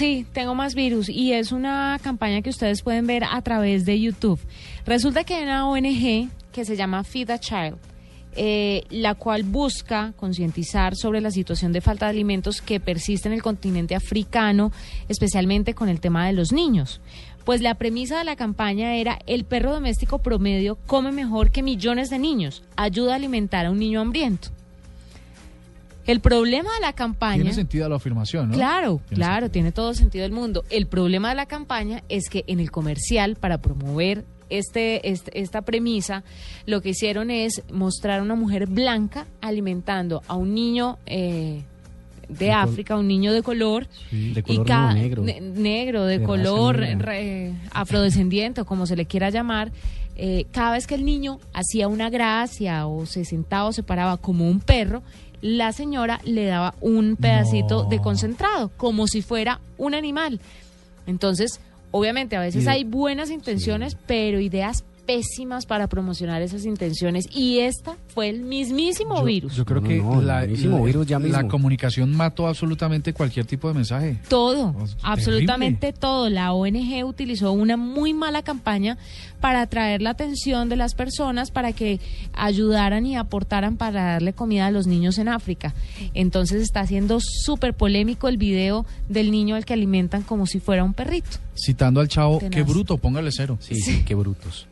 Sí, tengo más virus y es una campaña que ustedes pueden ver a través de YouTube. Resulta que hay una ONG que se llama Feed a Child, eh, la cual busca concientizar sobre la situación de falta de alimentos que persiste en el continente africano, especialmente con el tema de los niños. Pues la premisa de la campaña era el perro doméstico promedio come mejor que millones de niños, ayuda a alimentar a un niño hambriento. El problema de la campaña... Tiene sentido la afirmación, ¿no? Claro, Tiene claro, sentido. tiene todo sentido del mundo. El problema de la campaña es que en el comercial, para promover este, este- esta premisa, lo que hicieron es mostrar a una mujer blanca alimentando a un niño eh, de África, un niño de color. De y color no, negro. ne- negro, de, color re- afrodescendiente o como se le quiera llamar, eh, cada vez que el niño hacía una gracia o se sentaba o se paraba como un perro, la señora le daba un pedacito No. de concentrado, como si fuera un animal. Entonces, obviamente, a veces Y de- hay buenas intenciones, pero ideas pésimas para promocionar esas intenciones. Y esta fue el mismísimo Yo- virus. Yo creo No, que no, la, buenísimo la- virus ya la mismo. comunicación mató absolutamente cualquier tipo de mensaje. Todo, Oh, terrible. absolutamente todo. La ONG utilizó una muy mala campaña para atraer la atención de las personas para que ayudaran y aportaran para darle comida a los niños en África. Entonces está siendo súper polémico el video del niño al que alimentan como si fuera un perrito. Citando al chavo, Tenaz. qué bruto, póngale cero. Sí, sí, qué brutos.